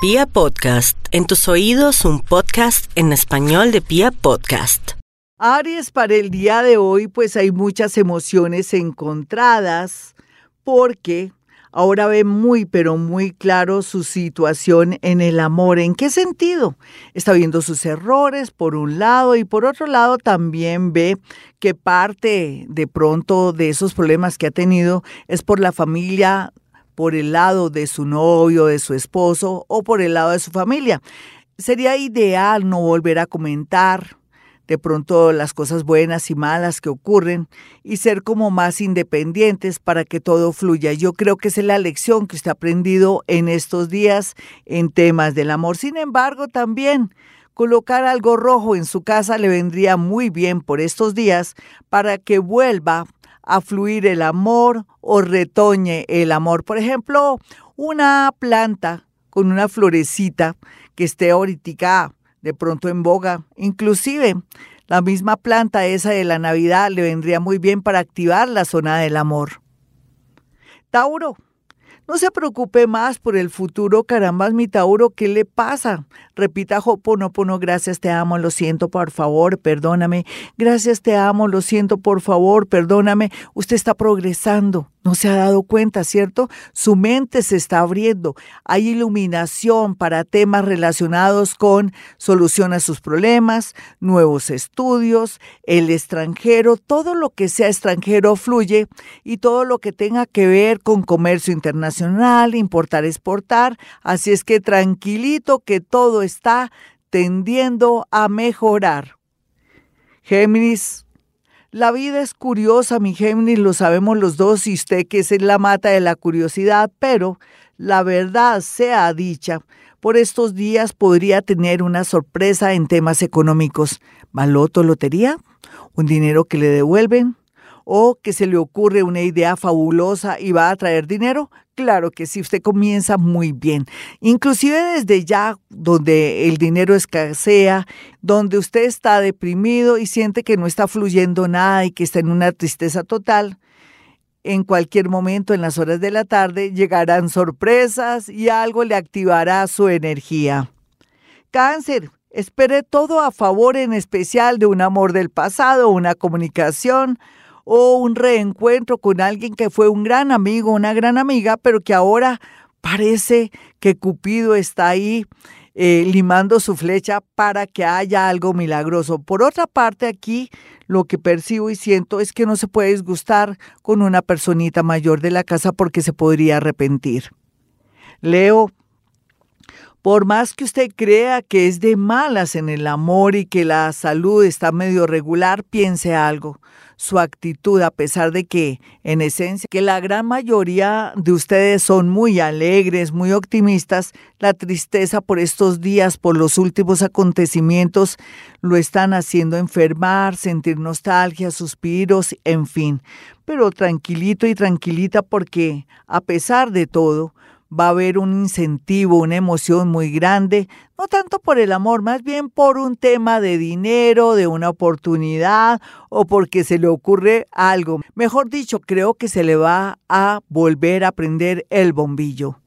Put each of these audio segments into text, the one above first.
Pia Podcast, en tus oídos un podcast en español de Pia Podcast. Aries, para el día de hoy, pues hay muchas emociones encontradas porque ahora ve muy, pero muy claro su situación en el amor. ¿En qué sentido? Está viendo sus errores por un lado y por otro lado también ve que parte de pronto de esos problemas que ha tenido es por la familia por el lado de su novio, de su esposo o por el lado de su familia. Sería ideal no volver a comentar de pronto las cosas buenas y malas que ocurren y ser como más independientes para que todo fluya. Yo creo que esa es la lección que usted ha aprendido en estos días en temas del amor. Sin embargo, también colocar algo rojo en su casa le vendría muy bien por estos días para que vuelva a fluir el amor o retoñe el amor. Por ejemplo, una planta con una florecita que esté ahorita de pronto en boga, inclusive la misma planta esa de la Navidad le vendría muy bien para activar la zona del amor. Tauro, no se preocupe más por el futuro, carambas, mi Tauro, ¿qué le pasa? Repita Hoponopono, gracias, te amo, lo siento, por favor, perdóname. Gracias, te amo, lo siento, por favor, perdóname. Usted está progresando. No se ha dado cuenta, ¿cierto? Su mente se está abriendo. Hay iluminación para temas relacionados con solución a sus problemas, nuevos estudios, el extranjero, todo lo que sea extranjero fluye y todo lo que tenga que ver con comercio internacional, importar, exportar. Así es que tranquilito que todo está tendiendo a mejorar. Géminis, la vida es curiosa, mi Géminis, lo sabemos los dos y usted que es la mata de la curiosidad, pero la verdad sea dicha, por estos días podría tener una sorpresa en temas económicos. ¿Maloto lotería? ¿Un dinero que le devuelven? ¿O que se le ocurre una idea fabulosa y va a traer dinero? Claro que sí, usted comienza muy bien. Inclusive desde ya, donde el dinero escasea, donde usted está deprimido y siente que no está fluyendo nada y que está en una tristeza total, en cualquier momento en las horas de la tarde llegarán sorpresas y algo le activará su energía. Cáncer, espere todo a favor en especial de un amor del pasado, una comunicación, o un reencuentro con alguien que fue un gran amigo, una gran amiga, pero que ahora parece que Cupido está ahí eh, limando su flecha para que haya algo milagroso. Por otra parte, aquí lo que percibo y siento es que no se puede disgustar con una personita mayor de la casa porque se podría arrepentir. Leo, por más que usted crea que es de malas en el amor y que la salud está medio regular, piense algo su actitud, a pesar de que, en esencia, que la gran mayoría de ustedes son muy alegres, muy optimistas, la tristeza por estos días, por los últimos acontecimientos, lo están haciendo enfermar, sentir nostalgia, suspiros, en fin. Pero tranquilito y tranquilita porque, a pesar de todo, va a haber un incentivo, una emoción muy grande, no tanto por el amor, más bien por un tema de dinero, de una oportunidad o porque se le ocurre algo. Mejor dicho, creo que se le va a volver a prender el bombillo.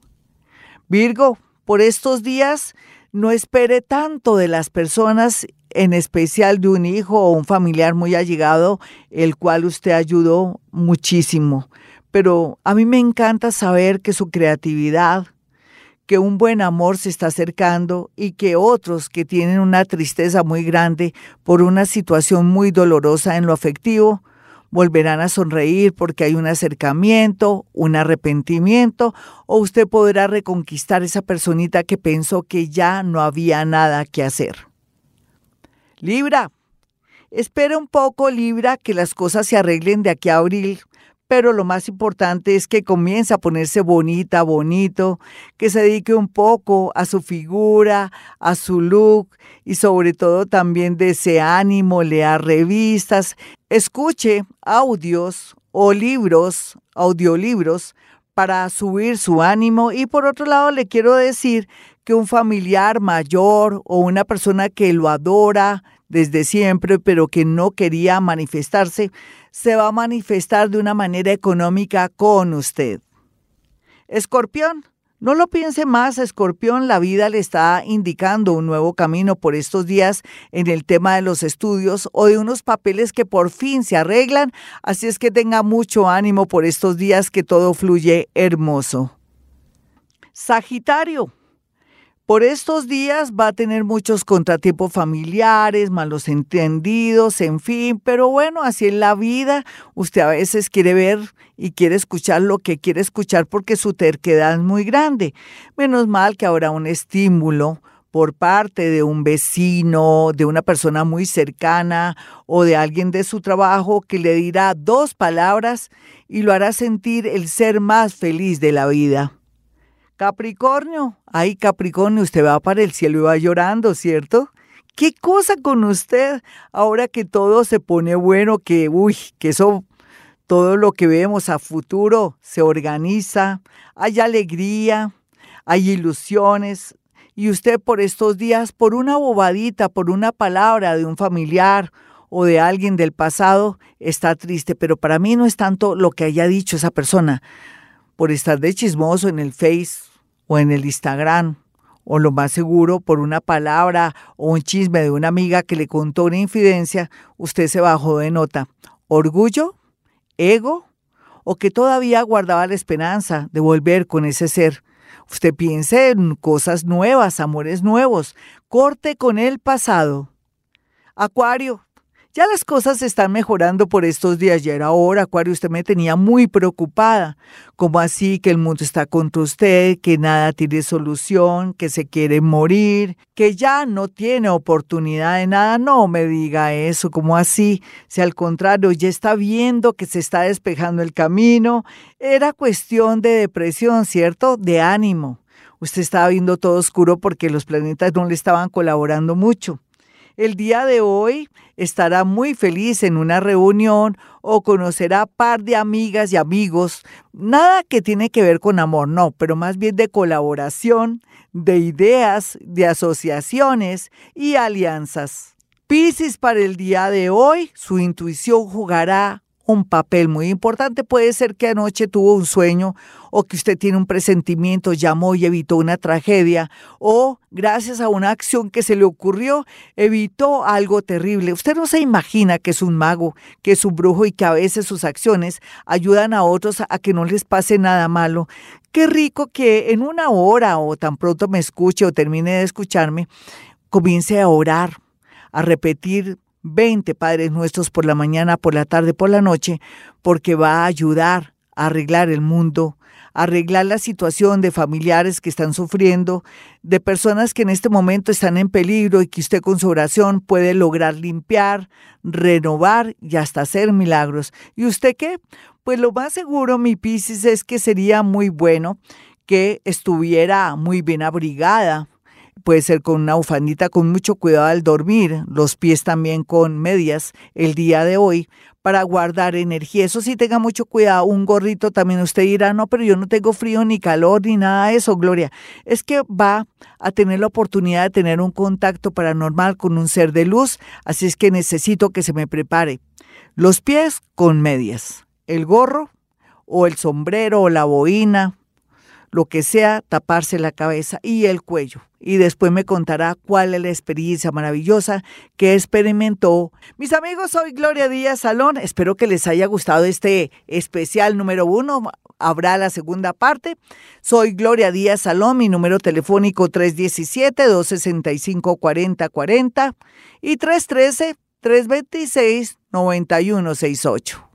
Virgo, por estos días no espere tanto de las personas, en especial de un hijo o un familiar muy allegado, el cual usted ayudó muchísimo pero a mí me encanta saber que su creatividad, que un buen amor se está acercando y que otros que tienen una tristeza muy grande por una situación muy dolorosa en lo afectivo, volverán a sonreír porque hay un acercamiento, un arrepentimiento, o usted podrá reconquistar esa personita que pensó que ya no había nada que hacer. Libra, espera un poco, Libra, que las cosas se arreglen de aquí a abril pero lo más importante es que comience a ponerse bonita, bonito, que se dedique un poco a su figura, a su look y sobre todo también de ese ánimo, lea revistas, escuche audios o libros, audiolibros para subir su ánimo. Y por otro lado le quiero decir que un familiar mayor o una persona que lo adora desde siempre pero que no quería manifestarse, se va a manifestar de una manera económica con usted. Escorpión, No lo piense más, Escorpión, la vida le está indicando un nuevo camino por estos días en el tema de los estudios o de unos papeles que por fin se arreglan, así es que tenga mucho ánimo por estos días que todo fluye hermoso. Sagitario, por estos días va a tener muchos contratiempos familiares, malos entendidos, en fin, pero bueno, así es la vida. Usted a veces quiere ver y quiere escuchar lo que quiere escuchar porque su terquedad es muy grande. Menos mal que habrá un estímulo por parte de un vecino, de una persona muy cercana o de alguien de su trabajo que le dirá dos palabras y lo hará sentir el ser más feliz de la vida. Capricornio, ay Capricornio, usted va para el cielo y va llorando, ¿cierto? ¿Qué cosa con usted ahora que todo se pone bueno, que, uy, que eso, todo lo que vemos a futuro se organiza, hay alegría, hay ilusiones, y usted por estos días, por una bobadita, por una palabra de un familiar o de alguien del pasado, está triste, pero para mí no es tanto lo que haya dicho esa persona, por estar de chismoso en el Face o en el Instagram, o lo más seguro por una palabra o un chisme de una amiga que le contó una infidencia, usted se bajó de nota. ¿Orgullo? ¿Ego? ¿O que todavía guardaba la esperanza de volver con ese ser? Usted piense en cosas nuevas, amores nuevos. Corte con el pasado. Acuario, ya las cosas están mejorando por estos días. Ya era hora, Acuario, usted me tenía muy preocupada. ¿Cómo así que el mundo está contra usted, que nada tiene solución, que se quiere morir, que ya no tiene oportunidad de nada? No me diga eso, ¿cómo así? Si al contrario, ya está viendo que se está despejando el camino. Era cuestión de depresión, ¿cierto? De ánimo. Usted estaba viendo todo oscuro porque los planetas no le estaban colaborando mucho. El día de hoy estará muy feliz en una reunión o conocerá par de amigas y amigos. Nada que tiene que ver con amor, no, pero más bien de colaboración, de ideas, de asociaciones y alianzas. Piscis para el día de hoy, su intuición jugará un papel muy importante. Puede ser que anoche tuvo un sueño o que usted tiene un presentimiento, llamó y evitó una tragedia o gracias a una acción que se le ocurrió evitó algo terrible. Usted no se imagina que es un mago, que es un brujo y que a veces sus acciones ayudan a otros a que no les pase nada malo. Qué rico que en una hora o tan pronto me escuche o termine de escucharme, comience a orar, a repetir 20 Padres Nuestros por la mañana, por la tarde, por la noche, porque va a ayudar a arreglar el mundo, a arreglar la situación de familiares que están sufriendo, de personas que en este momento están en peligro y que usted con su oración puede lograr limpiar, renovar y hasta hacer milagros. ¿Y usted qué? Pues lo más seguro, mi Piscis, es que sería muy bueno que estuviera muy bien abrigada, puede ser con una bufandita con mucho cuidado al dormir, los pies también con medias el día de hoy para guardar energía. Eso sí, tenga mucho cuidado. Un gorrito también usted dirá, no, pero yo no tengo frío ni calor ni nada de eso, Gloria. Es que va a tener la oportunidad de tener un contacto paranormal con un ser de luz, así es que necesito que se me prepare. Los pies con medias, el gorro o el sombrero o la boina, lo que sea, taparse la cabeza y el cuello. Y después me contará cuál es la experiencia maravillosa que experimentó. Mis amigos, soy Gloria Díaz Salón. Espero que les haya gustado este especial número uno. Habrá la segunda parte. Soy Gloria Díaz Salón, mi número telefónico 317-265-4040 y 313-326-9168.